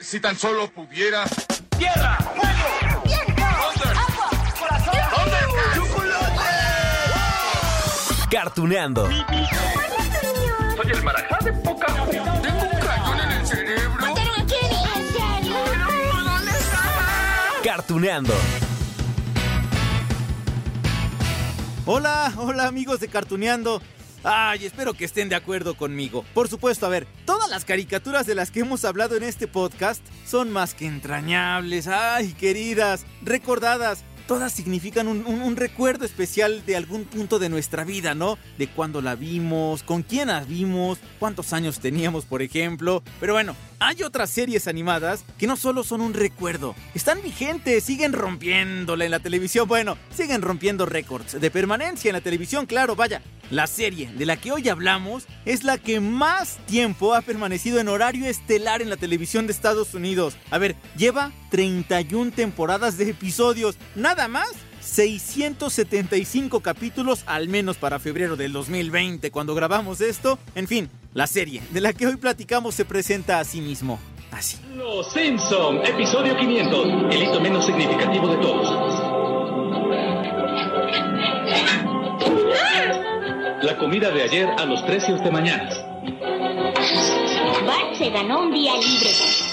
Si tan solo pudiera. ¡Tierra! ¡Fuego! ¡Viento! ¡Agua! ¡Corazón! ¡Chocolate! Cartuneando. Soy el marajá de poca Tengo un cañón en el cerebro. ¿Mataron a Kenny? ¿En serio? ¿Dónde está? Cartuneando. Hola, hola amigos de Cartuneando. Ay, espero que estén de acuerdo conmigo. Por supuesto, a ver, todas las caricaturas de las que hemos hablado en este podcast son más que entrañables, ay, queridas, recordadas. Todas significan un, recuerdo especial de algún punto de nuestra vida, ¿no? De cuándo la vimos, con quién la vimos, cuántos años teníamos, por ejemplo. Pero bueno, hay otras series animadas que no solo son un recuerdo, están vigentes, siguen rompiéndola en la televisión. Bueno, siguen rompiendo récords de permanencia en la televisión, claro, vaya. La serie de la que hoy hablamos es la que más tiempo ha permanecido en horario estelar en la televisión de Estados Unidos. A ver, lleva 31 temporadas de episodios, nada más. 675 capítulos, al menos para febrero del 2020, cuando grabamos esto. En fin, la serie de la que hoy platicamos se presenta a sí mismo. Así. Los Simpson, episodio 500, el hito menos significativo de todos. La comida de ayer a los precios de mañana. Bart se ganó un día libre.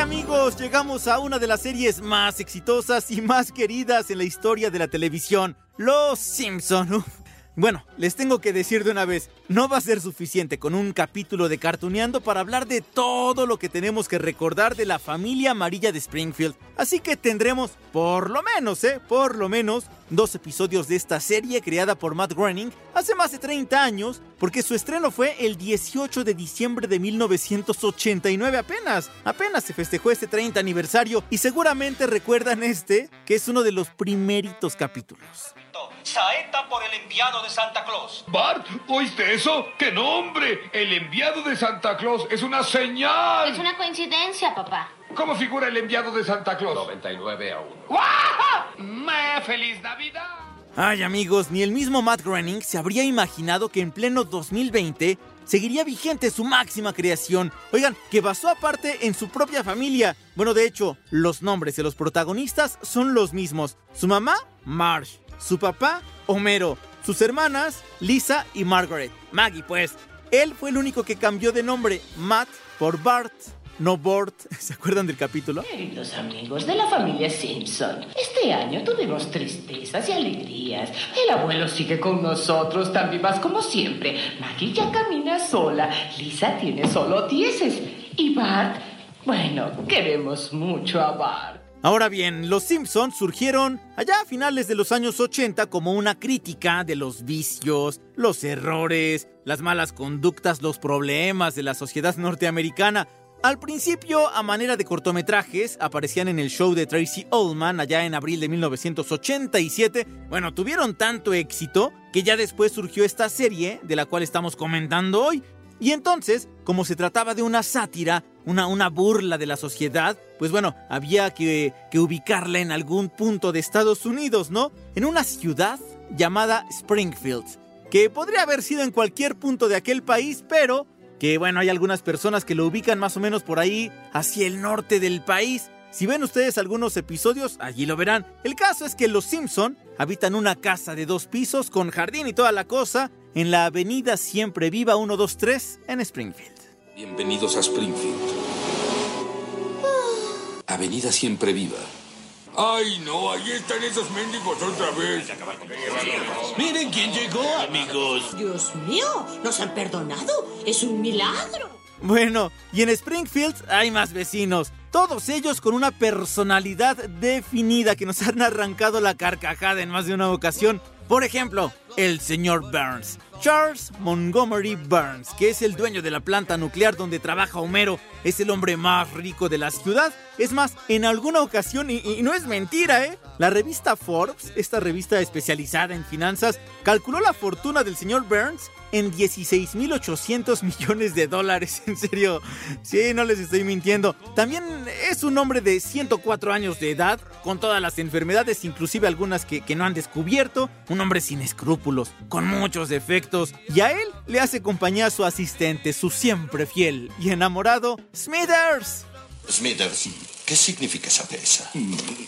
Amigos, llegamos a una de las series más exitosas y más queridas en la historia de la televisión, Los Simpson. Bueno, les tengo que decir de una vez, no va a ser suficiente con un capítulo de Cartuneando para hablar de todo lo que tenemos que recordar de la familia amarilla de Springfield. Así que tendremos, por lo menos, ¿eh? Por lo menos, dos episodios de esta serie creada por Matt Groening hace más de 30 años, porque su estreno fue el 18 de diciembre de 1989 apenas. Apenas se festejó este 30 aniversario y seguramente recuerdan este, que es uno de los primeritos capítulos. Saeta por el enviado de Santa Claus. Bart, ¿oíste eso? ¡Qué nombre! El enviado de Santa Claus es una señal. Es una coincidencia, papá. ¿Cómo figura el enviado de Santa Claus? 99 a 1. ¡Me feliz Navidad! Ay amigos, ni el mismo Matt Groening se habría imaginado que en pleno 2020 seguiría vigente su máxima creación. Oigan, que basó aparte en su propia familia. Bueno, de hecho, los nombres de los protagonistas son los mismos. Su mamá, Marge. Su papá, Homero. Sus hermanas, Lisa y Margaret. Maggie, pues. Él fue el único que cambió de nombre, Matt, por Bart. No Bort. ¿Se acuerdan del capítulo? Queridos amigos de la familia Simpson, este año tuvimos tristezas y alegrías. El abuelo sigue con nosotros, tan vivas como siempre. Maggie ya camina sola. Lisa tiene solo dieces. Y Bart, bueno, queremos mucho a Bart. Ahora bien, los Simpsons surgieron allá a finales de los años 80 como una crítica de los vicios, los errores, las malas conductas, los problemas de la sociedad norteamericana. Al principio, a manera de cortometrajes, aparecían en el show de Tracy Ullman allá en abril de 1987. Bueno, tuvieron tanto éxito que ya después surgió esta serie de la cual estamos comentando hoy. Y entonces, como se trataba de una sátira, una, una burla de la sociedad, pues bueno, había que, que ubicarla en algún punto de Estados Unidos, ¿no? En una ciudad llamada Springfield, que podría haber sido en cualquier punto de aquel país, pero que bueno, hay algunas personas que lo ubican más o menos por ahí, hacia el norte del país. Si ven ustedes algunos episodios, allí lo verán. El caso es que los Simpson habitan una casa de dos pisos con jardín y toda la cosa en la avenida Siempre Viva 123 en Springfield. Bienvenidos a Springfield. Avenida Siempre Viva. ¡Ay, no! Ahí están esos mendigos otra vez. Miren quién llegó, amigos. Dios mío, nos han perdonado. Es un milagro. Bueno, y en Springfield hay más vecinos, todos ellos con una personalidad definida que nos han arrancado la carcajada en más de una ocasión. Por ejemplo, el señor Burns, Charles Montgomery Burns, que es el dueño de la planta nuclear donde trabaja Homero, es el hombre más rico de la ciudad. Es más, en alguna ocasión, y, no es mentira, ¿eh? La revista Forbes, esta revista especializada en finanzas, calculó la fortuna del señor Burns en 16.800 millones de dólares. En serio, sí, no les estoy mintiendo. También es un hombre de 104 años de edad, con todas las enfermedades, inclusive algunas que, que no han descubierto. Un hombre sin escrúpulos con muchos defectos, y a él le hace compañía a su asistente, su siempre fiel y enamorado, Smithers. Smithers, ¿qué significa esa pesa?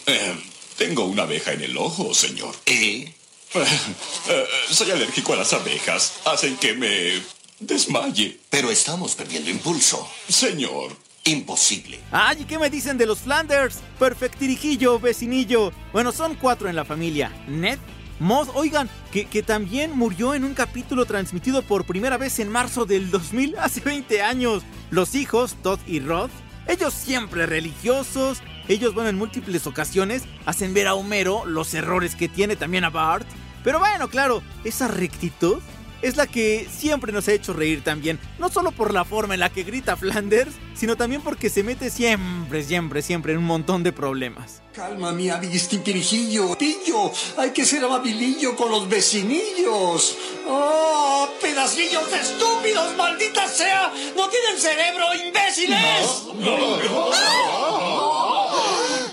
Eh, tengo una abeja en el ojo, señor. ¿Qué? Eh, soy alérgico a las abejas. Hacen que me desmaye. Pero estamos perdiendo impulso. Señor. Imposible. Ay, ¿y qué me dicen de los Flanders? Perfectirijillo, vecinillo. Bueno, son cuatro en la familia. Ned, Mod, oigan, que, que también murió en un capítulo transmitido por primera vez en marzo del 2000, hace 20 años. Los hijos, Todd y Rod, ellos siempre religiosos, ellos, bueno, en múltiples ocasiones hacen ver a Homero los errores que tiene también a Bart. Pero bueno, claro, esa rectitud es la que siempre nos ha hecho reír también. No solo por la forma en la que grita Flanders, sino también porque se mete siempre, siempre, siempre en un montón de problemas. Calma, mi amiguistintirijillo. Pillo, hay que ser amabilillo con los vecinillos. ¡Oh, pedacillos de estúpidos, maldita sea! ¡No tienen cerebro, imbéciles!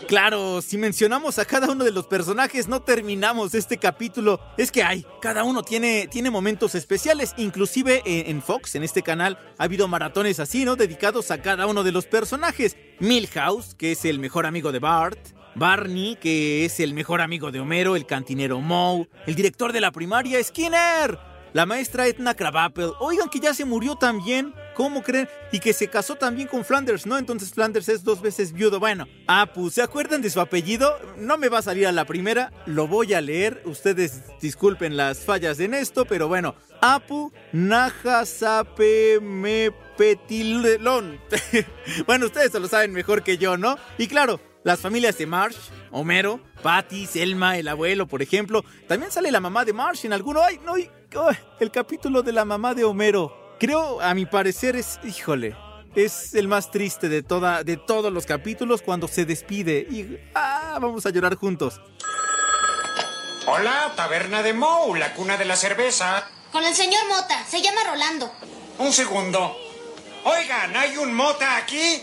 Claro, si mencionamos a cada uno de los personajes no terminamos este capítulo. Es que hay, cada uno tiene, tiene momentos especiales. Inclusive en, en Fox, en este canal, ha habido maratones así, ¿no? Dedicados a cada uno de los personajes. Milhouse, que es el mejor amigo de Bart. Barney, que es el mejor amigo de Homero, el cantinero Moe, el director de la primaria, Skinner, la maestra Edna Krabappel. Oigan que ya se murió también. ¿Cómo creen? Y que se casó también con Flanders, ¿no? Entonces Flanders es dos veces viudo. Bueno, Apu, ¿se acuerdan de su apellido? No me va a salir a la primera, lo voy a leer. Ustedes disculpen las fallas en esto, pero bueno. Apu Najasapemepetilelón. bueno, ustedes se lo saben mejor que yo, ¿no? Y claro, las familias de Marsh, Homero, Patty, Selma, el abuelo, por ejemplo. También sale la mamá de Marsh en alguno. ¡Ay, no! el capítulo de la mamá de Homero. Creo, a mi parecer, es. Híjole. Es el más triste de, toda, de todos los capítulos cuando se despide. Y. ¡Ah! Vamos a llorar juntos. Hola, Taberna de Moe, la cuna de la cerveza. Con el señor Mota, se llama Rolando. Un segundo. Oigan, ¿hay un Mota aquí?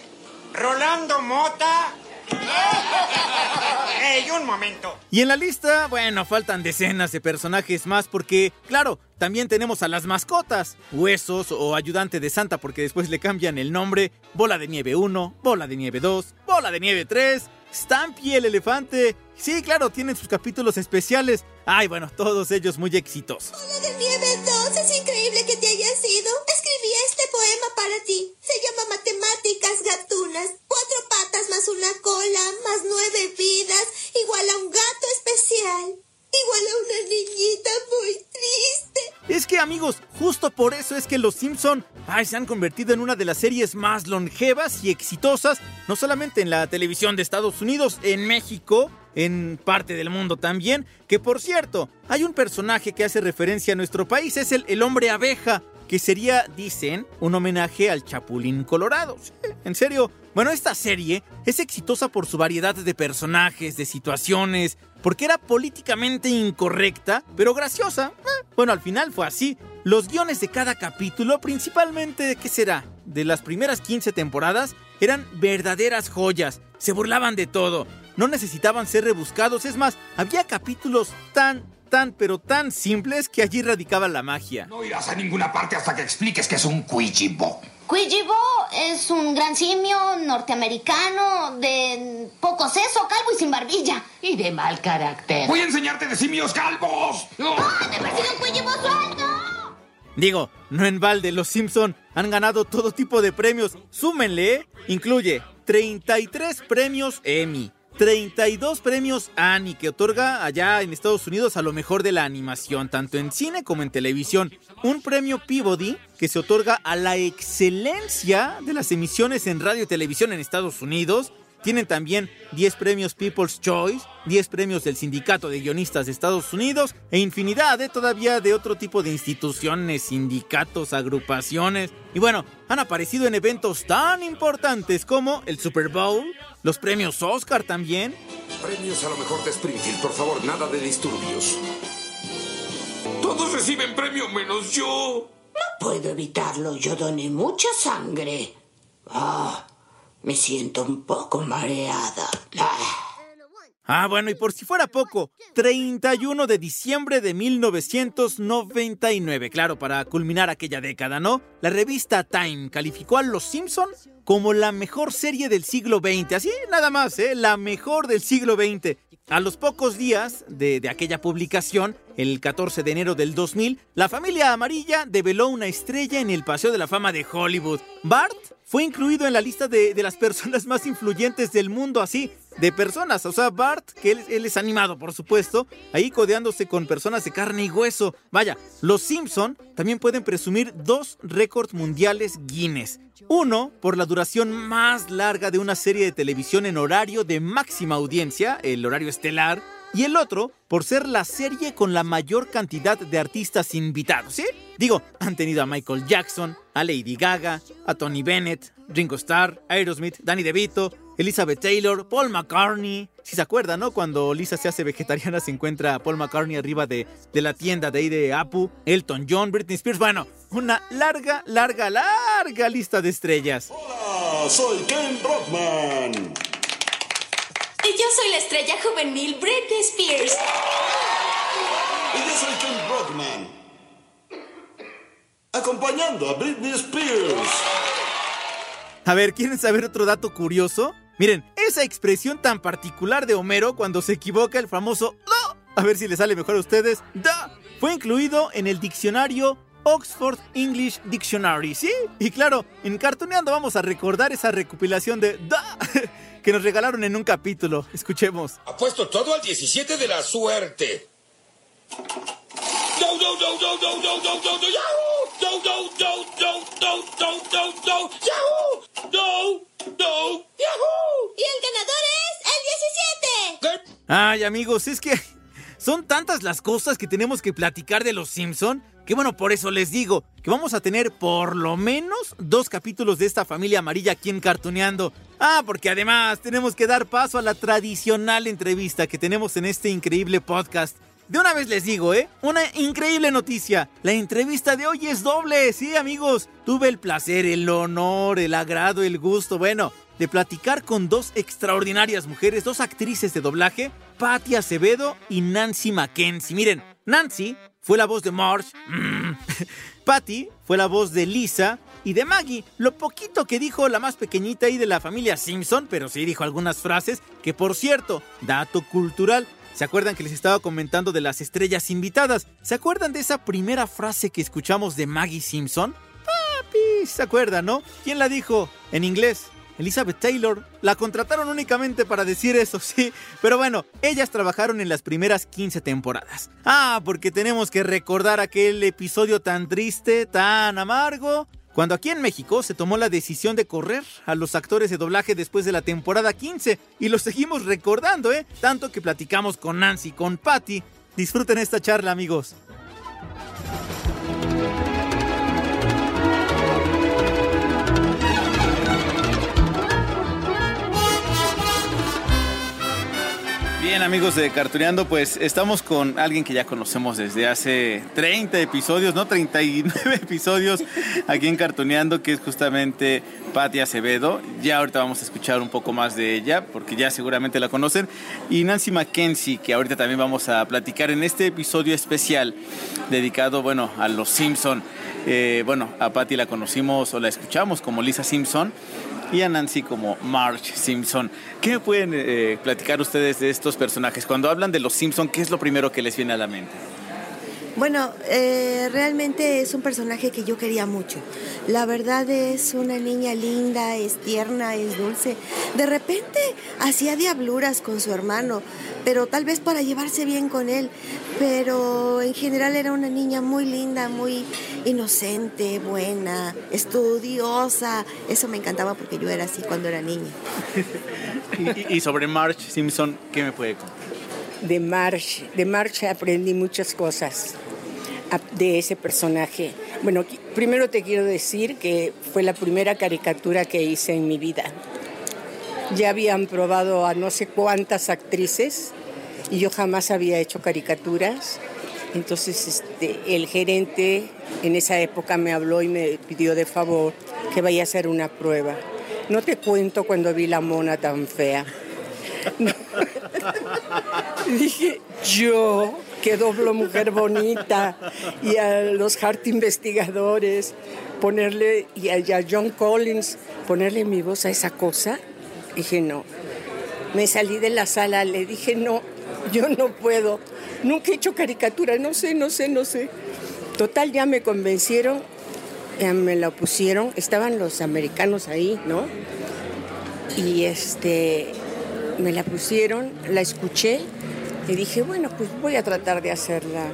¿Rolando Mota? ¡Ey, un momento! Y en la lista, bueno, faltan decenas de personajes más porque, claro, también tenemos a las mascotas, Huesos o Ayudante de Santa porque después le cambian el nombre, Bola de Nieve 1, Bola de Nieve 2, Bola de Nieve 3, Stampy el elefante. Sí, claro, tienen sus capítulos especiales. Ay, bueno, todos ellos muy exitosos. Bola de Nieve 2, es increíble que te hayas ido. Escribí este poema para ti. Se llama Matemáticas Gatunas. Cuatro patas más una cola, más nueve vidas, igual a un gato especial. Igual a una niñita muy triste. Es que amigos, justo por eso es que los Simpson ay, se han convertido en una de las series más longevas y exitosas, no solamente en la televisión de Estados Unidos, en México, en parte del mundo también, que por cierto, hay un personaje que hace referencia a nuestro país, es el, el hombre abeja, que sería, dicen, un homenaje al Chapulín Colorado. Sí, en serio, bueno, esta serie es exitosa por su variedad de personajes, de situaciones, porque era políticamente incorrecta, pero graciosa. Eh, bueno, al final fue así. Los guiones de cada capítulo, principalmente qué será, de las primeras 15 temporadas, eran verdaderas joyas. Se burlaban de todo. No necesitaban ser rebuscados. Es más, había capítulos tan, tan, pero tan simples que allí radicaba la magia. No irás a ninguna parte hasta que expliques que es un Cuijibo. Cuijibo es un gran simio norteamericano de poco seso, calvo y sin barbilla. Y de mal carácter. Voy a enseñarte de simios calvos. ¡Ah, me persigue un Cuijibo suelto! Digo, no en balde, los Simpson han ganado todo tipo de premios. Súmenle, ¿eh? Incluye 33 premios Emmy, 32 premios Annie que otorga allá en Estados Unidos a lo mejor de la animación, tanto en cine como en televisión. Un premio Peabody que se otorga a la excelencia de las emisiones en radio y televisión en Estados Unidos. Tienen también 10 premios People's Choice, 10 premios del Sindicato de Guionistas de Estados Unidos e infinidad de todavía de otro tipo de instituciones, sindicatos, agrupaciones. Y bueno, han aparecido en eventos tan importantes como el Super Bowl, los premios Oscar también. Premios a lo mejor de Springfield, por favor, nada de disturbios. Todos reciben premio menos yo. No puedo evitarlo, yo doné mucha sangre. Ah, me siento un poco mareada. Ah. Ah, bueno, y por si fuera poco, 31 de diciembre de 1999, claro, para culminar aquella década, ¿no? La revista Time calificó a Los Simpson como la mejor serie del siglo XX, así nada más, ¿eh? La mejor del siglo XX. A los pocos días de, de, aquella publicación, el 14 de enero del 2000, la familia amarilla develó una estrella en el Paseo de la Fama de Hollywood. Bart fue incluido en la lista de, de las personas más influyentes del mundo, así, de personas. O sea, Bart, que él, es animado, por supuesto, ahí codeándose con personas de carne y hueso. Vaya, los Simpson también pueden presumir dos récords mundiales Guinness. Uno, por la duración más larga de una serie de televisión en horario de máxima audiencia, el horario estelar, y el otro por ser la serie con la mayor cantidad de artistas invitados, ¿sí? Digo, han tenido a Michael Jackson, a Lady Gaga, a Tony Bennett, Ringo Starr, Aerosmith, Danny DeVito, Elizabeth Taylor, Paul McCartney. Si se acuerdan, ¿no? Cuando Lisa se hace vegetariana se encuentra a Paul McCartney arriba de, de la tienda de ahí de Apu, Elton John, Britney Spears. Bueno, una larga, larga, larga lista de estrellas. Hola, soy Ken Brockman. Y yo soy la estrella juvenil Britney Spears. Y yo soy Ken Brockman. Acompañando a Britney Spears. A ver, ¿quieren saber otro dato curioso? Miren, esa expresión tan particular de Homero cuando se equivoca el famoso no, a ver si le sale mejor a ustedes, da, fue incluido en el diccionario Oxford English Dictionary, ¿sí? Y claro, en Cartoneando vamos a recordar esa recopilación de da que nos regalaron en un capítulo. Escuchemos. Apuesto todo al 17 de la suerte. No, no, no, no, no, no, no, no, no, Yahoo! No, no, no, no, no, no, no, no, Yahoo! No, no, Yahoo! Y el ganador es el 17. Ay, amigos, es que son tantas las cosas que tenemos que platicar de los Simpson que bueno, por eso les digo que vamos a tener por lo menos dos capítulos de esta familia amarilla aquí en Cartoneando. Ah, porque además tenemos que dar paso a la tradicional entrevista que tenemos en este increíble podcast. De una vez les digo, ¿eh? Una increíble noticia. La entrevista de hoy es doble, sí, amigos. Tuve el placer, el honor, el agrado, el gusto, bueno, de platicar con dos extraordinarias mujeres, dos actrices de doblaje, Patty Acevedo y Nancy Mackenzie. Miren, Nancy fue la voz de Marge, mm. Fue la voz de Lisa y de Maggie. Lo poquito que dijo la más pequeñita y de la familia Simpson, pero sí dijo algunas frases que, por cierto, dato cultural, ¿Se acuerdan que les estaba comentando de las estrellas invitadas? ¿Se acuerdan de esa primera frase que escuchamos de Maggie Simpson? Papi, ¿se acuerdan, no? ¿Quién la dijo? En inglés. Elizabeth Taylor. La contrataron únicamente para decir eso, sí. Pero bueno, ellas trabajaron en las primeras 15 temporadas. Ah, porque tenemos que recordar aquel episodio tan triste, tan amargo, cuando aquí en México se tomó la decisión de correr a los actores de doblaje después de la temporada 15 y lo seguimos recordando, ¿eh? Tanto que platicamos con Nancy, con Patty. Disfruten esta charla, amigos. Bien amigos de Cartuneando, pues estamos con alguien que ya conocemos desde hace 30 episodios, no 39 episodios aquí en Cartuneando, que es justamente Patti Acevedo. Ya ahorita vamos a escuchar un poco más de ella, porque ya seguramente la conocen. Y Nancy Mackenzie, que ahorita también vamos a platicar en este episodio especial dedicado, bueno, a los Simpson. Eh, bueno, a Patti la conocimos o la escuchamos como Lisa Simpson y a Nancy como Marge Simpson. ¿Qué pueden eh, platicar ustedes de estos personajes? Cuando hablan de los Simpson, ¿qué es lo primero que les viene a la mente? Bueno, eh, realmente es un personaje que yo quería mucho. La verdad es una niña linda, es tierna, es dulce. De repente hacía diabluras con su hermano, pero tal vez para llevarse bien con él. Pero en general era una niña muy linda, muy inocente, buena, estudiosa. Eso me encantaba porque yo era así cuando era niña. y, y, sobre Marge Simpson, ¿qué me puede contar? De Marge, de Marge aprendí muchas cosas de ese personaje. Bueno, primero te quiero decir que fue la primera caricatura que hice en mi vida. Ya habían probado a no sé cuántas actrices y yo jamás había hecho caricaturas. Entonces este, el gerente en esa época me habló y me pidió de favor que vaya a hacer una prueba. No te cuento cuando vi la mona tan fea. Dije, yo, que doblo mujer bonita, y a los Hart investigadores, ponerle, y a, y a John Collins, ponerle mi voz a esa cosa. Dije, no. Me salí de la sala, le dije, no, yo no puedo. Nunca he hecho caricatura, no sé, no sé, no sé. Total, ya me convencieron, ya me la pusieron, estaban los americanos ahí, ¿no? Y este, me la pusieron, la escuché y dije, bueno, pues voy a tratar de hacerla.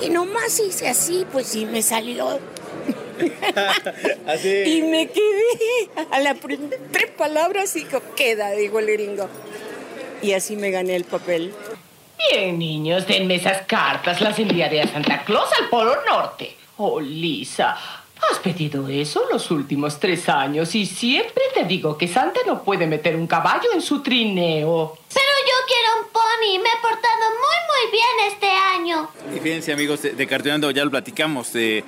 Y nomás hice así, pues sí me salió. Y me quedé a la prim- tres palabras y co- queda, digo el gringo. Y así me gané el papel. Bien, niños, denme esas cartas. Las enviaré a Santa Claus al Polo Norte. Oh, Lisa, has pedido eso los últimos tres años y siempre te digo que Santa no puede meter un caballo en su trineo. Pero yo quiero un pony. Me he portado muy, muy bien este año. Y fíjense amigos de, de Cartoonando, ya lo platicamos, de-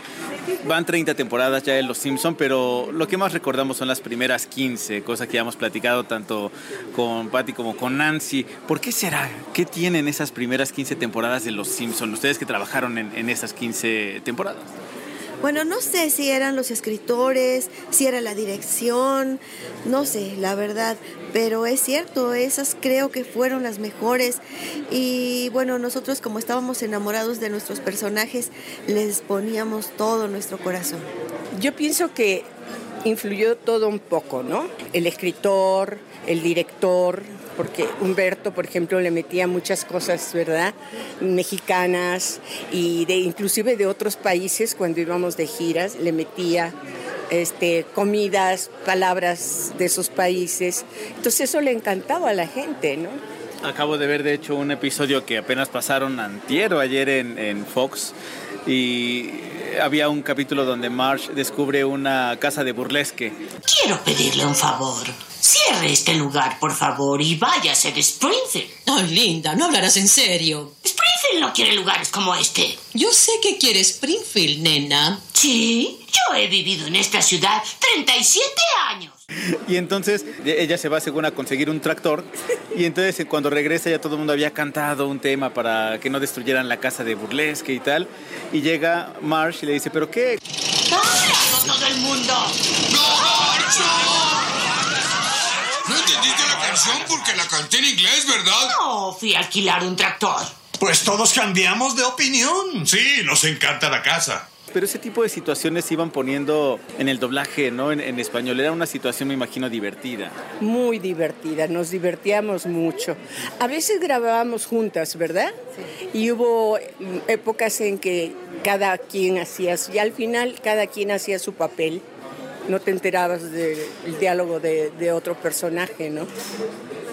van 30 temporadas ya de Los Simpson, pero lo que más recordamos son las primeras 15, cosa que ya hemos platicado tanto con Patty como con Nancy. ¿Por qué será? ¿Qué tienen esas primeras 15 temporadas de Los Simpson? Ustedes que trabajaron en, en esas 15 temporadas. Bueno, no sé si eran los escritores, si era la dirección, no sé, la verdad, pero es cierto, esas creo que fueron las mejores y bueno, nosotros como estábamos enamorados de nuestros personajes, les poníamos todo nuestro corazón. Yo pienso que influyó todo un poco, ¿no? El escritor, el director, porque Humberto, por ejemplo, le metía muchas cosas, ¿verdad? Mexicanas y de inclusive de otros países cuando íbamos de giras, le metía este, comidas, palabras de esos países. Entonces eso le encantaba a la gente, ¿no? Acabo de ver de hecho un episodio que apenas pasaron antier o ayer en, en Fox y había un capítulo donde Marge descubre una casa de burlesque. Quiero pedirle un favor. Cierre este lugar, por favor, y váyase de Springfield. Ay, Linda, no hablarás en serio. Springfield no quiere lugares como este. Yo sé que quiere Springfield, nena. Sí, yo he vivido en esta ciudad 37 años. Y entonces e- ella se va según a conseguir un tractor y entonces eh, cuando regresa ya todo el mundo había cantado un tema para que no destruyeran la casa de burlesque y tal. Y llega Marsh y le dice, ¿pero qué? ¡Vámonos todo el mundo! No canción porque la canté en inglés, ¿verdad? No, fui a alquilar un tractor. Pues todos cambiamos de opinión. Sí, nos encanta la casa. Pero ese tipo de situaciones se iban poniendo en el doblaje, ¿no? En, en español. Era una situación, me imagino, divertida. Muy divertida, nos divertíamos mucho. A veces grabábamos juntas, ¿verdad? Y hubo épocas en que cada quien hacía, y al final cada quien hacía su papel. No te enterabas del diálogo de, de otro personaje, ¿no?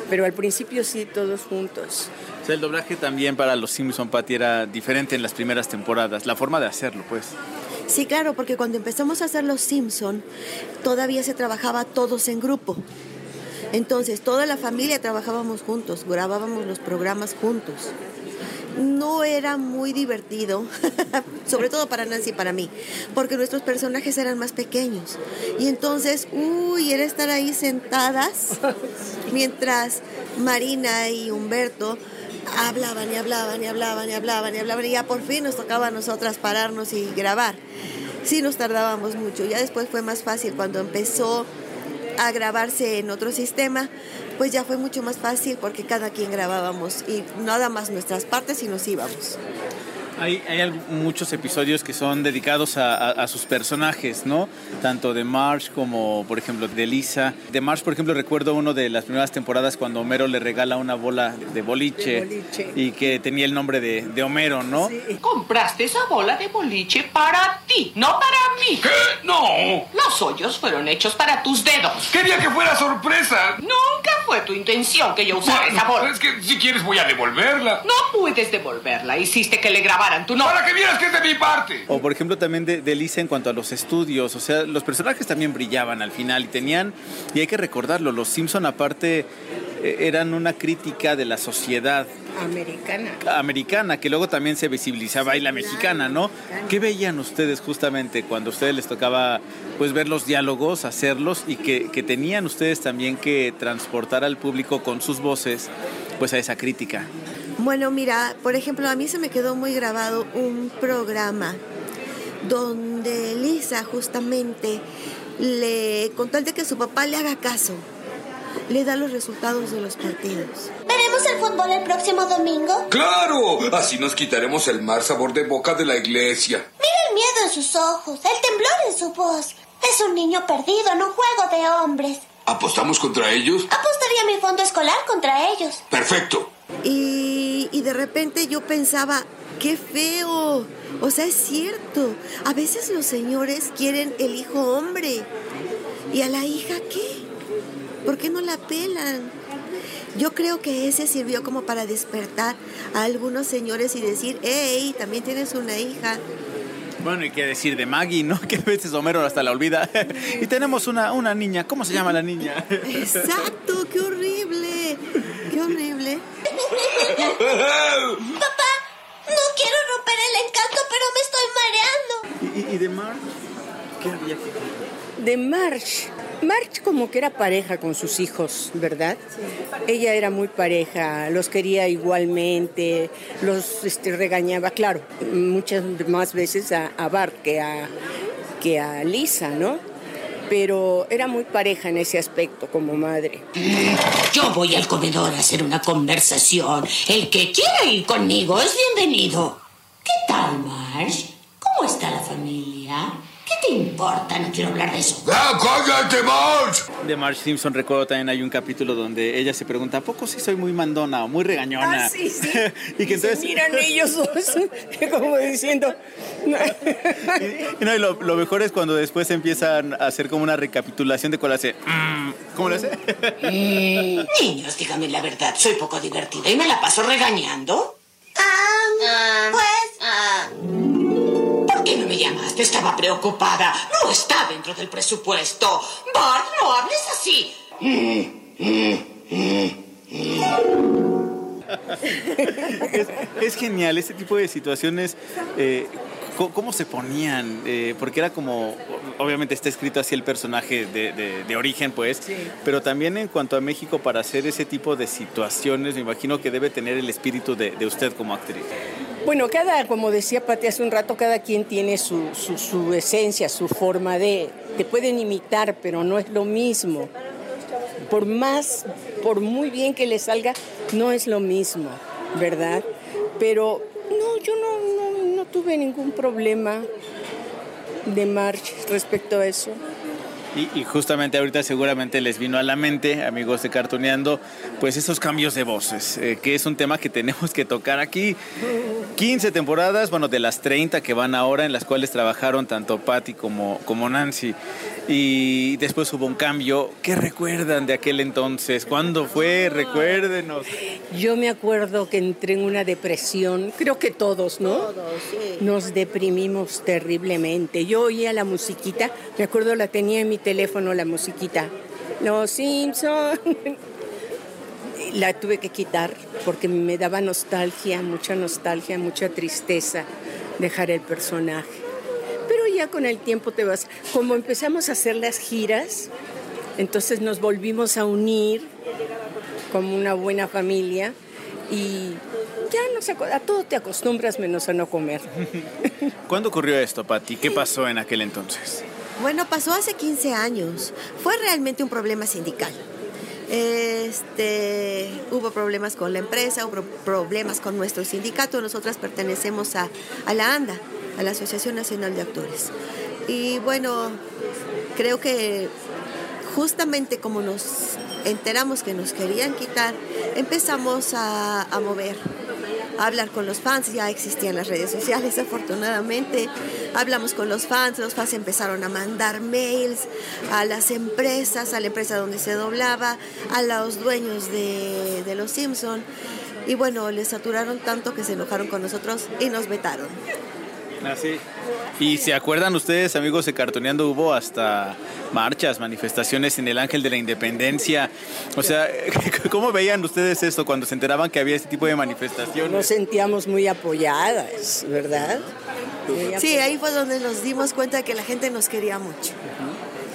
Pero al principio sí, todos juntos. O sea, el doblaje también para los Simpson, Patty, era diferente en las primeras temporadas. La forma de hacerlo, pues. Sí, claro, porque cuando empezamos a hacer Los Simpson, todavía se trabajaba todos en grupo. Entonces, toda la familia trabajábamos juntos, grabábamos los programas juntos. No era muy divertido, sobre todo para Nancy y para mí, porque nuestros personajes eran más pequeños. Y entonces, uy, era estar ahí sentadas mientras Marina y Humberto hablaban y hablaban y hablaban y hablaban y hablaban y ya por fin nos tocaba a nosotras pararnos y grabar. Sí nos tardábamos mucho, ya después fue más fácil cuando empezó a grabarse en otro sistema, pues ya fue mucho más fácil porque cada quien grabábamos y nada más nuestras partes y nos íbamos. Hay, muchos episodios que son dedicados a, a- a sus personajes, ¿no? Tanto de Marge como, por ejemplo, de Lisa. De Marge, por ejemplo, recuerdo uno de las primeras temporadas cuando Homero le regala una bola de boliche, De boliche. y que tenía el nombre de, de Homero, ¿no? Compraste esa bola de boliche para ti, no para mí. ¿Qué? No. Los hoyos fueron hechos para tus dedos. Quería que fuera sorpresa. Nunca fue tu intención que yo usara esa bola. Es que si quieres voy a devolverla. No puedes devolverla. Hiciste que le Para que vieras que es de mi parte. O por ejemplo también de, de Lisa en cuanto a los estudios, o sea, los personajes también brillaban al final y tenían, y hay que recordarlo, los Simpson aparte eh, eran una crítica de la sociedad Americana. americana, que luego también se visibilizaba y la mexicana, ¿no? ¿Qué veían ustedes justamente cuando a ustedes les tocaba pues ver los diálogos, hacerlos y que, que tenían ustedes también que transportar al público con sus voces pues a esa crítica. Bueno, mira, por ejemplo, a mí se me quedó muy grabado un programa donde Lisa justamente le, con tal de que su papá le haga caso, le da los resultados de los partidos. ¿Veremos el fútbol el próximo domingo? ¡Claro! Así nos quitaremos el mal sabor de boca de la iglesia. Mira el miedo en sus ojos, el temblor en su voz. Es un niño perdido en un juego de hombres. ¿Apostamos contra ellos? Apostaría mi fondo escolar contra ellos. Perfecto. Y, y de repente yo pensaba, qué feo. O sea, es cierto. A veces los señores quieren el hijo hombre. ¿Y a la hija qué? ¿Por qué no la pelan? Yo creo que ese sirvió como para despertar a algunos señores y decir, hey, también tienes una hija. Bueno, y qué decir de Maggie, ¿no? Que a veces Homero hasta la olvida. y tenemos una, una niña. ¿Cómo se llama la niña? Exacto, qué horrible. Qué horrible. Papá, no quiero romper el encanto, pero me estoy mareando. ¿Y, y de Marge? ¿Qué había que De March. March como que era pareja con sus hijos, ¿verdad? Ella era muy pareja, los quería igualmente, los este, regañaba, claro, muchas más veces a, a Bart que a, que a Lisa, ¿no? Pero era muy pareja en ese aspecto como madre. Yo voy al comedor a hacer una conversación. El que quiera ir conmigo es bienvenido. ¿Qué tal, Marge? ¿Cómo está la familia? ¿Qué te importa? No quiero hablar de eso. ¡Ah, cállate, Marge! De Marge Simpson recuerdo también hay un capítulo donde ella se pregunta, ¿a poco sí soy muy mandona o muy regañona? Ah, sí, sí. y que entonces... Se miran ellos dos, como diciendo... Y, no, y lo, lo mejor es cuando después empiezan a hacer como una recapitulación de cuál hace. "Mm". ¿Cómo lo hace? Mm, niños, dígame la verdad, soy poco divertida y me la paso regañando. Ah, pues... ¿Por qué no me llamaste? Estaba preocupada. No está dentro del presupuesto. Bart, no hables así. Mm, mm, mm, mm. es, es genial este tipo de situaciones. eh, ¿Cómo se ponían? Eh, porque era como, obviamente está escrito así el personaje de, de- de origen, pues, pero también en cuanto a México, para hacer ese tipo de situaciones, me imagino que debe tener el espíritu de, de usted como actriz. Bueno, cada, como decía Pati hace un rato, cada quien tiene su, su, su esencia, su forma de... Te pueden imitar, pero no es lo mismo. Por más, por muy bien que le salga, no es lo mismo, ¿verdad? Pero no, yo no, no, no tuve ningún problema de March respecto a eso. Y, justamente ahorita seguramente les vino a la mente, amigos de Cartoneando, pues esos cambios de voces, eh, que es un tema que tenemos que tocar aquí. 15 temporadas, bueno, de las 30 que van ahora, en las cuales trabajaron tanto Patty como, como Nancy. Y después hubo un cambio. ¿Qué recuerdan de aquel entonces? ¿Cuándo fue? Recuérdenos. Yo me acuerdo que entré en una depresión, creo que todos, ¿no? Nos deprimimos terriblemente. Yo oía la musiquita, me acuerdo la tenía en mi teléfono la musiquita. Los Simpson. La tuve que quitar porque me daba nostalgia, mucha nostalgia, mucha tristeza dejar el personaje. Ya con el tiempo te vas, como empezamos a hacer las giras, entonces nos volvimos a unir como una buena familia y ya no se, a todo te acostumbras menos a no comer. ¿Cuándo ocurrió esto, Patty? ¿Qué pasó en aquel entonces? Bueno, pasó hace 15 años. Fue realmente un problema sindical. Este, hubo problemas con la empresa, hubo problemas con nuestro sindicato. Nosotras pertenecemos a, a la ANDA, a la Asociación Nacional de Actores. Y bueno, creo que justamente como nos enteramos que nos querían quitar, empezamos a, mover, a hablar con los fans. Ya existían las redes sociales, afortunadamente. Hablamos con los fans, los fans empezaron a mandar mails a las empresas, a la empresa donde se doblaba, a los dueños de, de Los Simpson. Y bueno, les saturaron tanto que se enojaron con nosotros y nos vetaron. Así. Y se acuerdan ustedes, amigos de Cartoneando, hubo hasta marchas, manifestaciones en el Ángel de la Independencia. O sea, ¿cómo veían ustedes esto cuando se enteraban que había este tipo de manifestaciones? Nos sentíamos muy apoyadas, ¿verdad? Muy Sí, ahí fue donde nos dimos cuenta de que la gente nos quería mucho.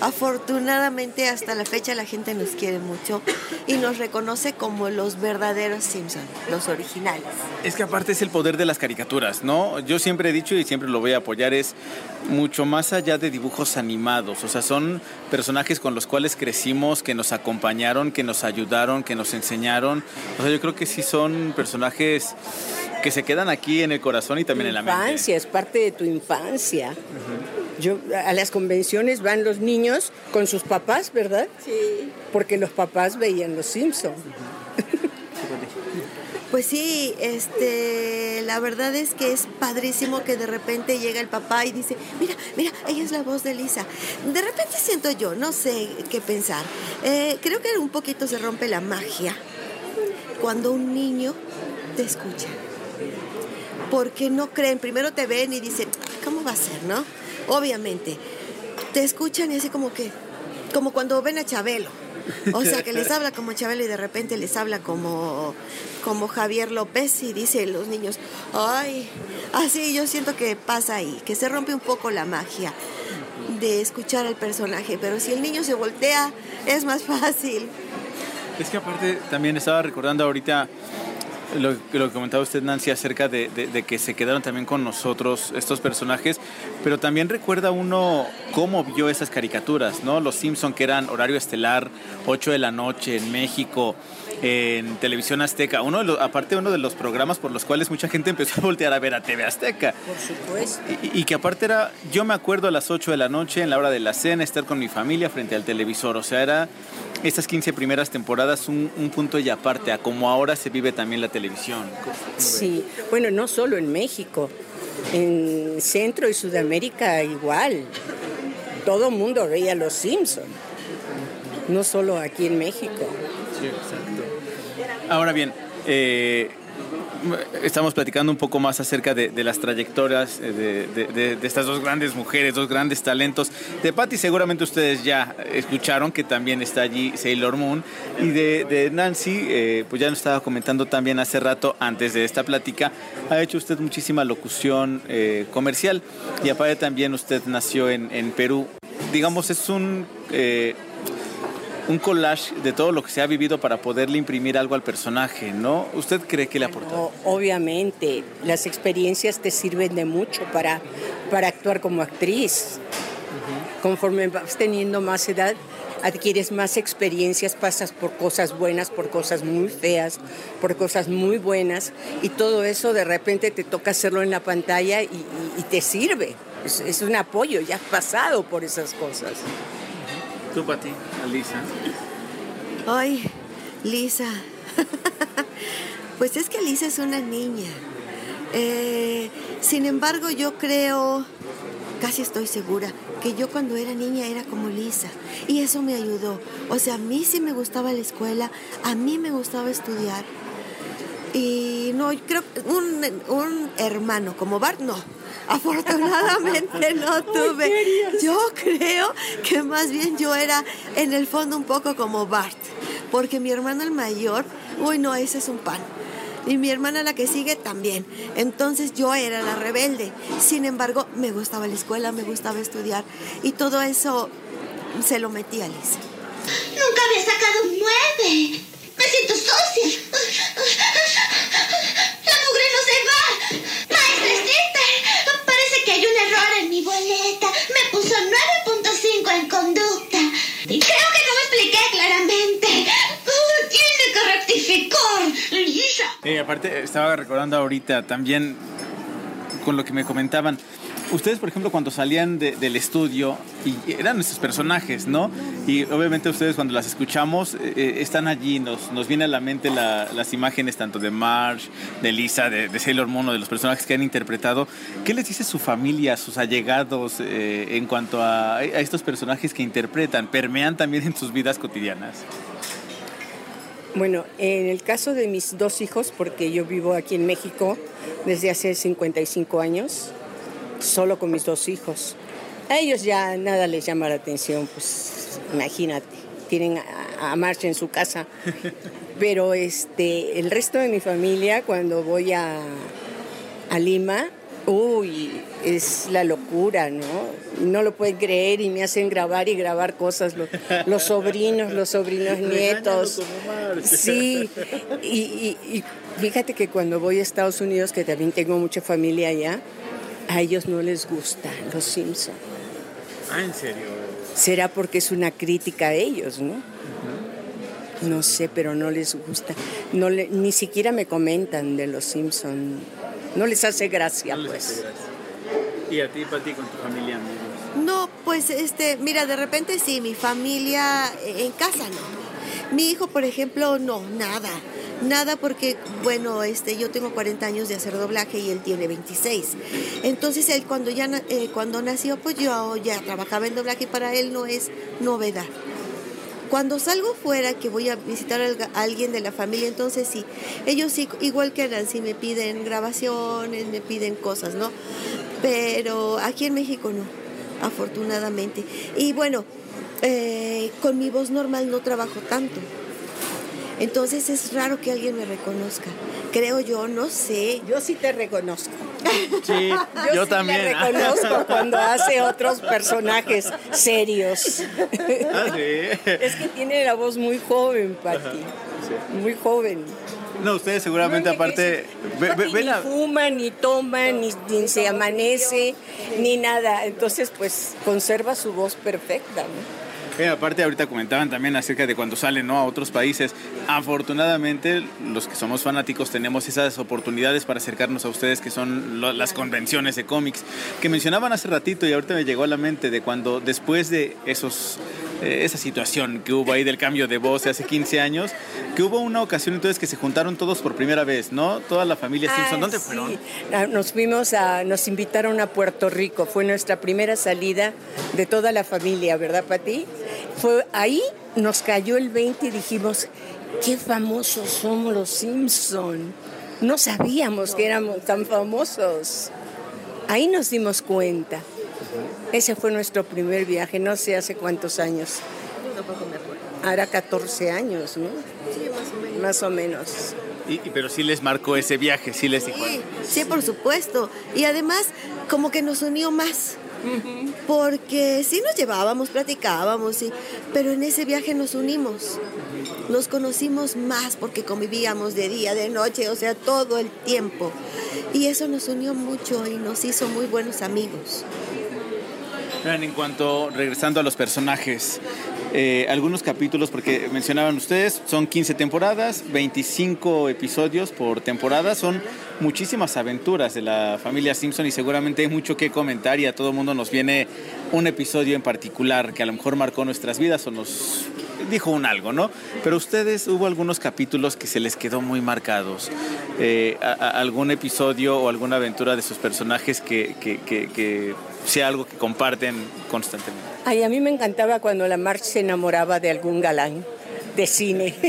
Afortunadamente hasta la fecha la gente nos quiere mucho y nos reconoce como los verdaderos Simpson, los originales. Es que aparte es el poder de las caricaturas, ¿no? Yo siempre he dicho y siempre lo voy a apoyar, es mucho más allá de dibujos animados, o sea, son personajes con los cuales crecimos, que nos acompañaron, que nos ayudaron, que nos enseñaron. O sea, yo creo que sí son personajes que se quedan aquí en el corazón y también en la mente. Infancia, es parte de tu infancia. Yo, a las convenciones van los niños con sus papás, ¿verdad? Sí. Porque los papás veían los Simpsons. Pues sí, este, la verdad es que es padrísimo que de repente llega el papá y dice, mira, mira, ella es la voz de Lisa. De repente siento yo, no sé qué pensar. Eh, creo que un poquito se rompe la magia cuando un niño te escucha. Porque no creen, primero te ven y dicen, ¿cómo va a ser, no? Obviamente, te escuchan y así como que, como cuando ven a Chabelo. O sea, que les habla como Chabelo y de repente les habla como, como Javier López y dice los niños, ay, así yo siento que pasa ahí, que se rompe un poco la magia de escuchar al personaje, pero si el niño se voltea es más fácil. Es que aparte también estaba recordando ahorita lo, lo que comentaba usted, Nancy, acerca de, que se quedaron también con nosotros estos personajes, pero también recuerda uno cómo vio esas caricaturas, ¿no? Los Simpson que eran horario estelar, 8 de la noche en México, en televisión azteca, uno de los, aparte uno de los programas por los cuales mucha gente empezó a voltear a ver a TV Azteca. Por supuesto. Y, y que aparte era, yo me acuerdo a las 8 de la noche, en la hora de la cena, estar con mi familia frente al televisor, o sea, era estas 15 primeras temporadas un, un punto y aparte a como ahora se vive también la televisión. Sí, bueno, no solo en México, en Centro y Sudamérica igual. Todo mundo veía Los Simpsons, no solo aquí en México. Sí, exacto. Ahora bien, eh, estamos platicando un poco más acerca de, las trayectorias de, de, estas dos grandes mujeres, dos grandes talentos. De Patty seguramente ustedes ya escucharon que también está allí Sailor Moon. Y de, Nancy, eh, pues ya nos estaba comentando también hace rato, antes de esta plática, ha hecho usted muchísima locución eh, comercial. Y aparte también usted nació en, en Perú. Digamos, es un... Eh, un collage de todo lo que se ha vivido para poderle imprimir algo al personaje, ¿no? ¿Usted cree que le aportó? Obviamente, las experiencias te sirven de mucho para, para actuar como actriz. Uh -huh. Conforme vas teniendo más edad, adquieres más experiencias, pasas por cosas buenas, por cosas muy feas, por cosas muy buenas, y todo eso de repente te toca hacerlo en la pantalla y, y, y te sirve. Es, es un apoyo, ya has pasado por esas cosas. ¿Tú, Pati? Lisa. Ay, Lisa. pues es que Lisa es una niña. Eh, sin embargo, yo creo, casi estoy segura, que yo cuando era niña era como Lisa. Y eso me ayudó. O sea, a mí sí me gustaba la escuela, a mí me gustaba estudiar. Y no, creo un, un hermano como Bart, no. Afortunadamente no tuve. Yo creo que más bien yo era en el fondo un poco como Bart, porque mi hermano el mayor, uy no, ese es un pan. Y mi hermana la que sigue también. Entonces yo era la rebelde. Sin embargo, me gustaba la escuela, me gustaba estudiar. Y todo eso se lo metí a Lisa. Nunca había sacado un 9. Me siento sucia. La mugre no se va. Maestra Stripper, parece que hay un error en mi boleta. Me puso 9.5 en conducta. Creo que no me expliqué claramente. Uh, tiene que rectificar, Lisa. Eh, aparte, estaba recordando ahorita también con lo que me comentaban. Ustedes, por ejemplo, cuando salían de, del estudio, y eran nuestros personajes, ¿no? Y obviamente ustedes cuando las escuchamos, eh, están allí, nos, nos viene a la mente la, las imágenes tanto de Marge, de Lisa, de, de, Sailor Moon, de los personajes que han interpretado. ¿Qué les dice su familia, sus allegados eh, en cuanto a, a estos personajes que interpretan? ¿Permean también en sus vidas cotidianas? Bueno, en el caso de mis dos hijos, porque yo vivo aquí en México desde hace 55 años, solo con mis dos hijos. A ellos ya nada les llama la atención, pues imagínate, tienen a, a marcha en su casa. Pero este, el resto de mi familia, cuando voy a, a Lima, Uy, es la locura, ¿no? No lo pueden creer y me hacen grabar y grabar cosas, los, los sobrinos, los sobrinos nietos. Sí, y, y- y fíjate que cuando voy a Estados Unidos, que también tengo mucha familia allá, a ellos no les gusta Los Simpson. Ah, ¿en serio? Será porque es una crítica a ellos, ¿no? No sé, pero no les gusta. No le- ni siquiera me comentan de Los Simpson. No les hace gracia, pues. ¿Y a ti, Pati, con tu familia, amigos? No, pues este, mira, de repente sí, mi familia eh, en casa no. Mi hijo, por ejemplo, no, nada. Nada porque, bueno, este, yo tengo 40 años de hacer doblaje y él tiene 26. Entonces, él cuando ya eh, cuando nació, pues yo ya trabajaba en doblaje y para él no es novedad. Cuando salgo fuera, que voy a visitar a alguien de la familia, entonces sí, ellos sí, igual que Nancy, me piden grabaciones, me piden cosas, ¿no? Pero aquí en México no, afortunadamente. Y bueno, eh, con mi voz normal no trabajo tanto. Entonces es raro que alguien me reconozca. Creo yo, no sé. Yo sí te reconozco. Sí, yo, sí también. Le reconozco cuando hace otros personajes serios. Ah, sí. Es que tiene la voz muy joven, Pati. Muy joven. No, ustedes seguramente aparte... ve- ve- ni ven la- fuma, ni toma, ni, ni se amanece, ni nada. Entonces, pues conserva su voz perfecta. ¿no? Eh, aparte, ahorita comentaban también acerca de cuando salen ¿no? a otros países. Afortunadamente, los que somos fanáticos tenemos esas oportunidades para acercarnos a ustedes, que son las convenciones de cómics, que mencionaban hace ratito y ahorita me llegó a la mente de cuando después de esos, eh, esa situación que hubo ahí del cambio de voz hace 15 años, que hubo una ocasión entonces que se juntaron todos por primera vez, ¿no? Toda la familia Simpson. Ah, ¿Dónde sí. fueron? Ah, Nos fuimos a, nos invitaron a Puerto Rico. Fue nuestra primera salida de toda la familia, ¿verdad, Pati? Fue ahí nos cayó el 20 y dijimos, qué famosos somos los Simpson. No sabíamos que éramos tan famosos. Ahí nos dimos cuenta. Ese fue nuestro primer viaje, no sé hace cuántos años. Ahora 14 años, ¿no? Más o menos. Y, y- pero sí les marcó ese viaje, sí les dijo. Sí, sí, por supuesto. Y además, como que nos unió más. Porque sí nos llevábamos, platicábamos, sí, pero en ese viaje nos unimos. Nos conocimos más porque convivíamos de día, de noche, o sea, todo el tiempo. Y eso nos unió mucho y nos hizo muy buenos amigos. En cuanto, regresando a los personajes, eh, algunos capítulos, porque mencionaban ustedes, son 15 temporadas, 25 episodios por temporada, son muchísimas aventuras de la familia Simpson y seguramente hay mucho que comentar y a todo mundo nos viene un episodio en particular que a lo mejor marcó nuestras vidas o nos dijo un algo, ¿no? Pero ustedes hubo algunos capítulos que se les quedó muy marcados. Eh, algún episodio o alguna aventura de sus personajes que sea algo que comparten constantemente. Ay, a mí me encantaba cuando la March se enamoraba de algún galán de cine.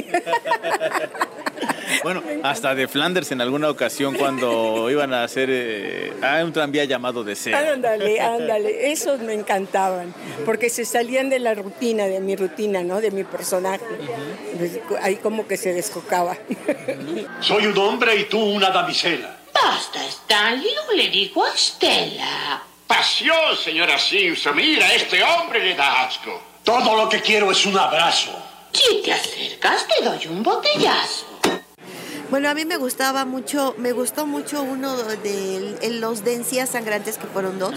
Bueno, hasta de Flanders en alguna ocasión cuando iban a hacer eh, ah, un tranvía llamado Deseo. ándale, ándale, esos me encantaban, porque se salían de la rutina, de mi rutina, ¿no? De mi personaje. Pues, Ahí como que se descocaba. Soy un hombre y tú una damisela. Basta, Stanley, no le digo a Estela. Pasión, señora Simpson. Mira, este hombre le da asco. Todo lo que quiero es un abrazo. Si te acercas, te doy un botellazo. Bueno, a mí me gustaba mucho, me gustó mucho uno de los de encías sangrantes, que fueron dos,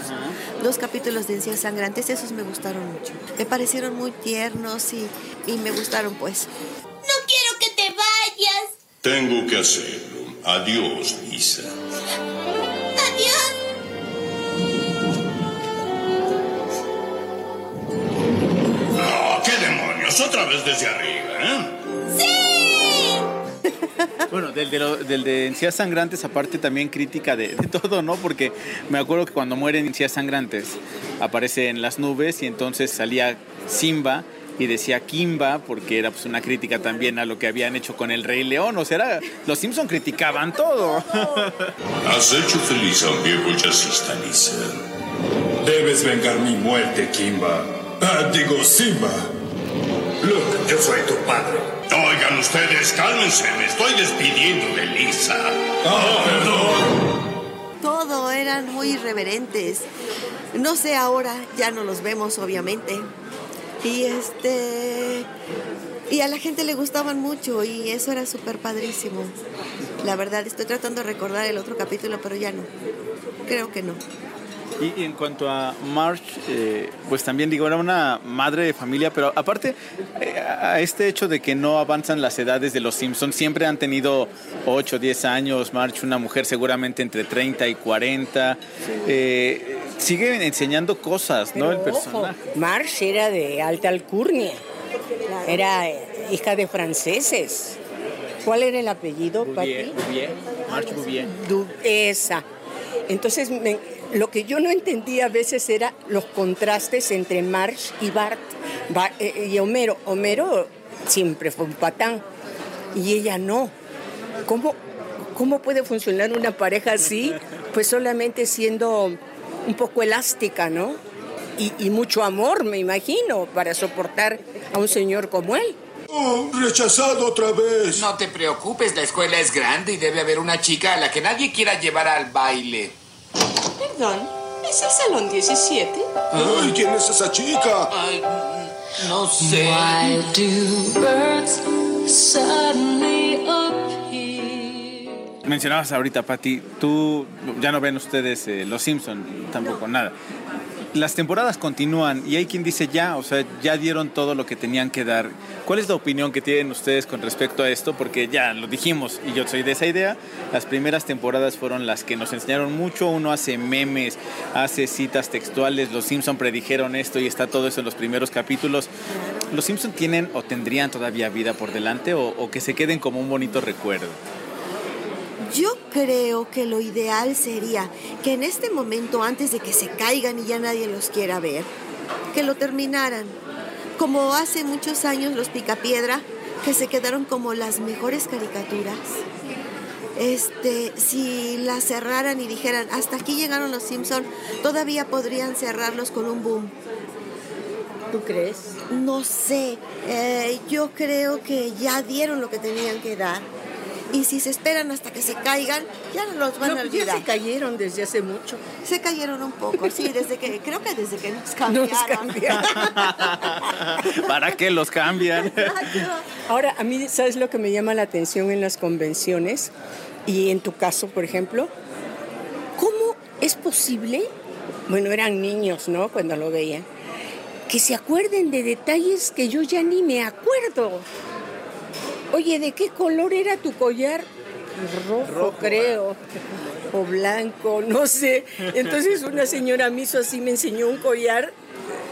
dos capítulos de encías sangrantes, esos me gustaron mucho. Me parecieron muy tiernos y, y me gustaron pues. No quiero que te vayas. Tengo que hacerlo. Adiós, Lisa. ¿Qué demonios? Otra vez desde arriba, ¿eh? Bueno, del de, lo- del de Encías Sangrantes, aparte también crítica de, de todo, ¿no? Porque me acuerdo que cuando mueren Encías Sangrantes aparece en las nubes y entonces salía Simba y decía Kimba porque era pues una crítica también a lo que habían hecho con el Rey León. O sea, era- los Simpson criticaban todo. Has hecho feliz a un viejo jazzista, Lisa. Debes vengar mi muerte, Kimba. Ah, digo, Simba. Look, yo soy tu padre. Oigan ustedes, cálmense. Me estoy despidiendo de Lisa. Ah, perdón. Todo era eran muy irreverentes. No sé ahora, ya no los vemos obviamente. Y este y a la gente le gustaban mucho y eso era súper padrísimo. La verdad, estoy tratando de recordar el otro capítulo, pero ya no. Creo que no. Y, y en cuanto a Marge, eh, pues también digo, era una madre de familia, pero aparte eh, a este hecho de que no avanzan las edades de los Simpsons, siempre han tenido 8, 10 años, Marge una mujer seguramente entre 30 y 40, eh, sigue enseñando cosas, ¿no? El Pero, ojo, personaje. Marge era de alta alcurnia. Era hija de franceses. ¿Cuál era el apellido, Bouvier? Bouvier, Marge Bouvier. Du- esa. Entonces, me- lo que yo no entendía a veces era los contrastes entre Marge y Bart Ba- eh, y Homero. Homero siempre fue un patán y ella no. ¿Cómo, ¿Cómo puede funcionar una pareja así? Pues solamente siendo un poco elástica, ¿no? Y, y mucho amor, me imagino, para soportar a un señor como él. Oh, rechazado otra vez. No te preocupes, la escuela es grande y debe haber una chica a la que nadie quiera llevar al baile. Perdón, ¿es el salón 17? Ay, ¿quién es esa chica? Ay, no sé. Why do birds suddenly appear? Mencionabas ahorita, Pati, tú ya no ven ustedes eh, Los Simpson, tampoco nada. Las temporadas continúan y hay quien dice ya, o sea, ya dieron todo lo que tenían que dar. ¿Cuál es la opinión que tienen ustedes con respecto a esto? Porque ya lo dijimos y yo soy de esa idea. Las primeras temporadas fueron las que nos enseñaron mucho. Uno hace memes, hace citas textuales. Los Simpson predijeron esto y está todo eso en los primeros capítulos. ¿Los Simpson tienen o tendrían todavía vida por delante o, o que se queden como un bonito recuerdo? Yo creo que lo ideal sería que en este momento, antes de que se caigan y ya nadie los quiera ver, que lo terminaran. Como hace muchos años los Picapiedra, que se quedaron como las mejores caricaturas. Este, si las cerraran y dijeran, hasta aquí llegaron los Simpson, todavía podrían cerrarlos con un boom. ¿Tú crees? No sé, eh, yo creo que ya dieron lo que tenían que dar. Y si se esperan hasta que se caigan, ya no los van No, a pues ya olvidar. se cayeron desde hace mucho. Se cayeron un poco, sí, desde que, creo que desde que nos cambiaron. Nos cambiaron. ¿Para qué los cambian? Ahora, a mí, ¿sabes lo que me llama la atención en las convenciones? Y en tu caso, por ejemplo, ¿cómo es posible? Bueno, eran niños, ¿no? Cuando lo veían. Que se acuerden de detalles que yo ya ni me acuerdo. Oye, ¿de qué color era tu collar? Rojo, creo. O blanco, no sé. Entonces una señora me hizo así, me enseñó un collar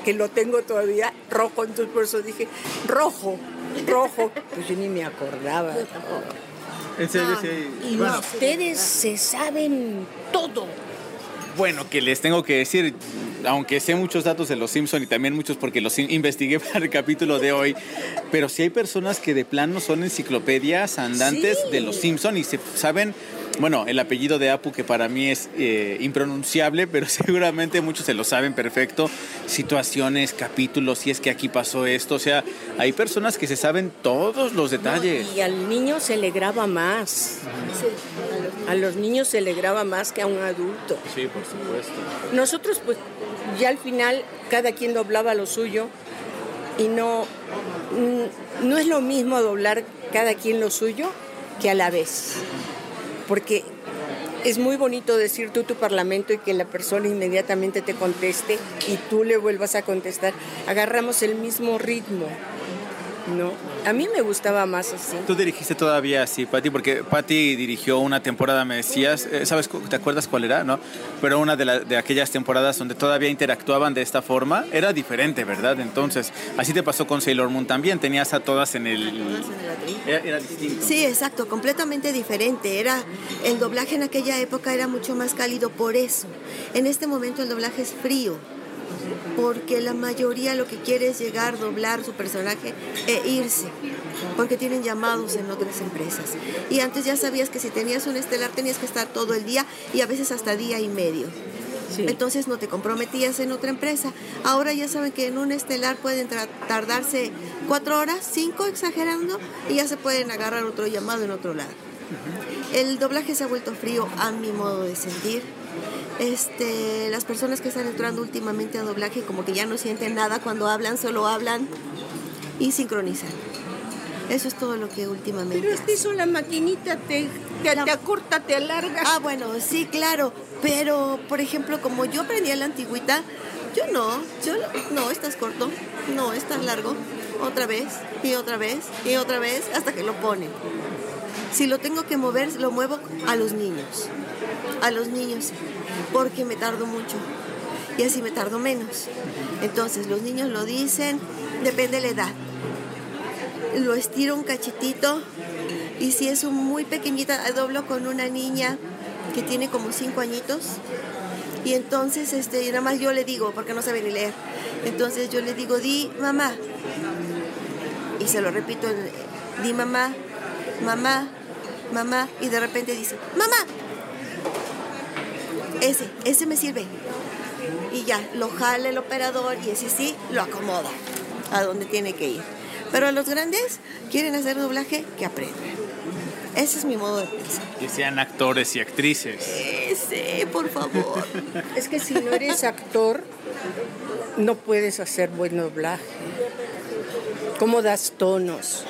que lo tengo todavía rojo, entonces por eso dije, rojo, rojo. Pues yo ni me acordaba. En serio, sí. Y Bueno, ustedes se saben todo. Bueno, que les tengo que decir, aunque sé muchos datos de los Simpson y también muchos porque los in- investigué para el capítulo de hoy, pero sí hay personas que de plano son enciclopedias andantes Sí. de los Simpson y se saben, bueno, el apellido de Apu que para mí es eh, impronunciable, pero seguramente muchos se lo saben perfecto, situaciones, capítulos, si es que aquí pasó esto, o sea, hay personas que se saben todos los detalles. Y al niño se le graba más. A los niños se le graba más que a un adulto. Sí, por supuesto. Nosotros, pues, ya al final, cada quien doblaba lo suyo y no, no es lo mismo doblar cada quien lo suyo que a la vez. Porque es muy bonito decir tú tu parlamento y que la persona inmediatamente te conteste y tú le vuelvas a contestar. Agarramos el mismo ritmo, ¿no? A mí me gustaba más así. Tú dirigiste todavía así, Patti, porque Patti dirigió una temporada, me decías, eh, ¿sabes? ¿Te acuerdas cuál era? ¿No? Pero una de, la- de aquellas temporadas donde todavía interactuaban de esta forma era diferente, ¿verdad? Entonces, así te pasó con Sailor Moon también, tenías a todas en el... Era, era distinto. Sí, exacto, completamente diferente. Era el doblaje en aquella época era mucho más cálido por eso. En este momento el doblaje es frío, porque la mayoría lo que quiere es llegar, doblar su personaje e irse, porque tienen llamados en otras empresas. Y antes ya sabías que si tenías un estelar tenías que estar todo el día y a veces hasta día y medio. Entonces no te comprometías en otra empresa. Ahora ya saben que en un estelar pueden tardarse cuatro horas, cinco exagerando, y ya se pueden agarrar otro llamado en otro lado. El doblaje se ha vuelto frío a mi modo de sentir. Este, las personas que están entrando últimamente a doblaje como que ya no sienten nada cuando hablan, solo hablan y sincronizan. Eso es todo lo que últimamente. Pero es que eso la maquinita te, te, te acorta, te alarga. Ah, bueno, sí, claro. Pero, por ejemplo, como yo aprendí a la antigüita, yo no. Yo no, no, estás corto. No, estás largo. Otra vez, y otra vez, y otra vez, hasta que lo ponen. Si lo tengo que mover, lo muevo a los niños. A los niños, porque me tardo mucho. Y así me tardo menos. Entonces, los niños lo dicen, depende de la edad lo estiro un cachitito y si es un muy pequeñita, doblo con una niña que tiene como cinco añitos y entonces este, nada más yo le digo, porque no sabe ni leer, entonces yo le digo, di mamá, y se lo repito, di mamá, mamá, mamá, y de repente dice, mamá, ese, ese me sirve. Y ya, lo jala el operador y ese sí lo acomoda a donde tiene que ir. Pero a los grandes quieren hacer doblaje, que aprendan. Ese es mi modo de pensar. Que sean actores y actrices. Ese, por favor. Es que si no eres actor, no puedes hacer buen doblaje. ¿Cómo das tonos?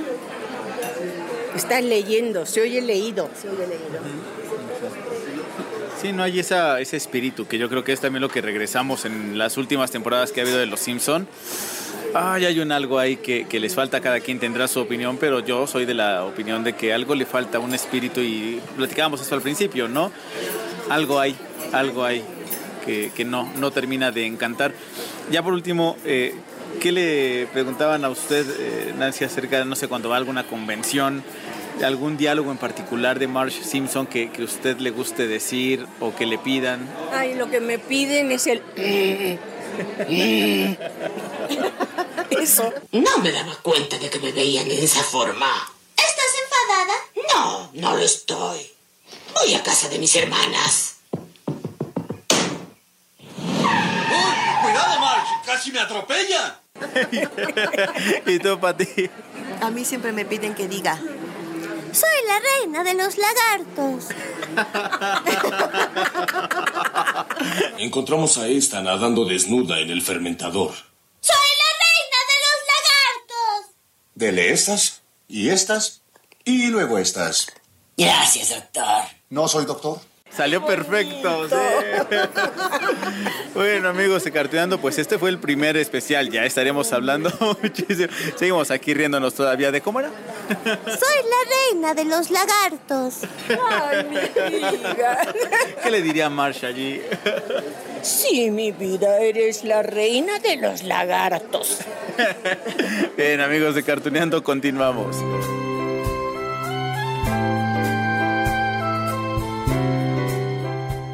Estás leyendo, se oye leído. Se oye leído. Sí, no hay esa, ese espíritu, que yo creo que es también lo que regresamos en las últimas temporadas que ha habido de Los Simpson. Ay, hay un algo ahí que, que, les falta, cada quien tendrá su opinión, pero yo soy de la opinión de que algo le falta, un espíritu, y platicábamos eso al principio, ¿no? Algo hay, algo hay que, no, termina de encantar. Ya por último, eh, ¿qué le preguntaban a usted, eh, Nancy, acerca de, no sé, cuando va a alguna convención, algún diálogo en particular de Marge Simpson que, que usted le guste decir o que le pidan? Ay, lo que me piden es el... Eso. No me daba cuenta de que me veían de esa forma. ¿Estás enfadada? No, no lo estoy. Voy a casa de mis hermanas. ¡Uy! ¡Cuidado, Marge! ¡Casi me atropella! ¿Y tú, Pati? A mí siempre me piden que diga. Soy la reina de los lagartos. Encontramos a esta nadando desnuda en el fermentador. ¡Soy la reina de los lagartos! Dele estas y estas y luego estas. Gracias, doctor. ¿No soy doctor? Salió perfecto. Sí. bueno, amigos de Cartuneando, pues este fue el primer especial. Ya estaremos hablando muchísimo. Seguimos aquí riéndonos todavía de cómo era. Soy la reina de los lagartos. Ay, mi amiga. ¿Qué le diría Marsh allí? Sí, mi vida, eres la reina de los lagartos. Bien, amigos de Cartuneando, continuamos.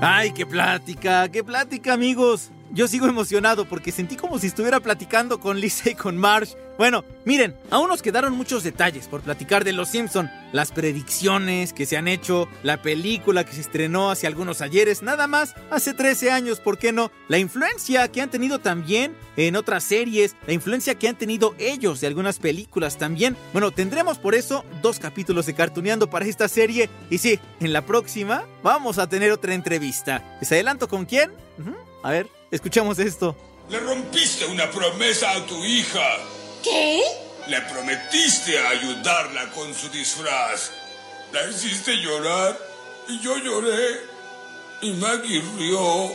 Ay, qué plática, qué plática, amigos. Yo sigo emocionado porque sentí como si estuviera platicando con Lisa y con Marsh. Bueno, miren, aún nos quedaron muchos detalles por platicar de Los Simpson, las predicciones que se han hecho, la película que se estrenó hace algunos ayeres, nada más, hace 13 años, ¿por qué no? La influencia que han tenido también en otras series, la influencia que han tenido ellos de algunas películas también. Bueno, tendremos por eso dos capítulos de Cartuneando para esta serie y sí, en la próxima vamos a tener otra entrevista. ¿Les adelanto con quién? A ver, escuchamos esto. Le rompiste una promesa a tu hija. ¿Qué? Le prometiste ayudarla con su disfraz. La hiciste llorar y yo lloré. Y Maggie rió.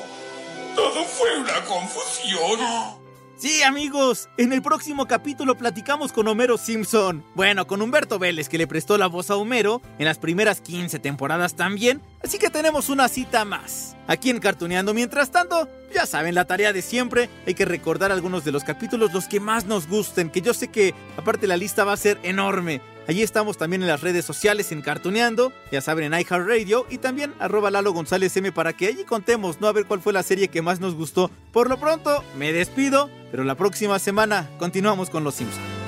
Todo fue una confusión. Sí, amigos, en el próximo capítulo platicamos con Homero Simpson. Bueno, con Humberto Vélez, que le prestó la voz a Homero en las primeras 15 temporadas también. Así que tenemos una cita más. Aquí en Cartuneando, mientras tanto, ya saben, la tarea de siempre, hay que recordar algunos de los capítulos, los que más nos gusten, que yo sé que aparte la lista va a ser enorme. Allí estamos también en las redes sociales en Cartuneando, ya saben, en iHeartRadio y también arroba Lalo González M para que allí contemos, ¿no? A ver cuál fue la serie que más nos gustó. Por lo pronto, me despido, pero la próxima semana continuamos con Los Simpsons.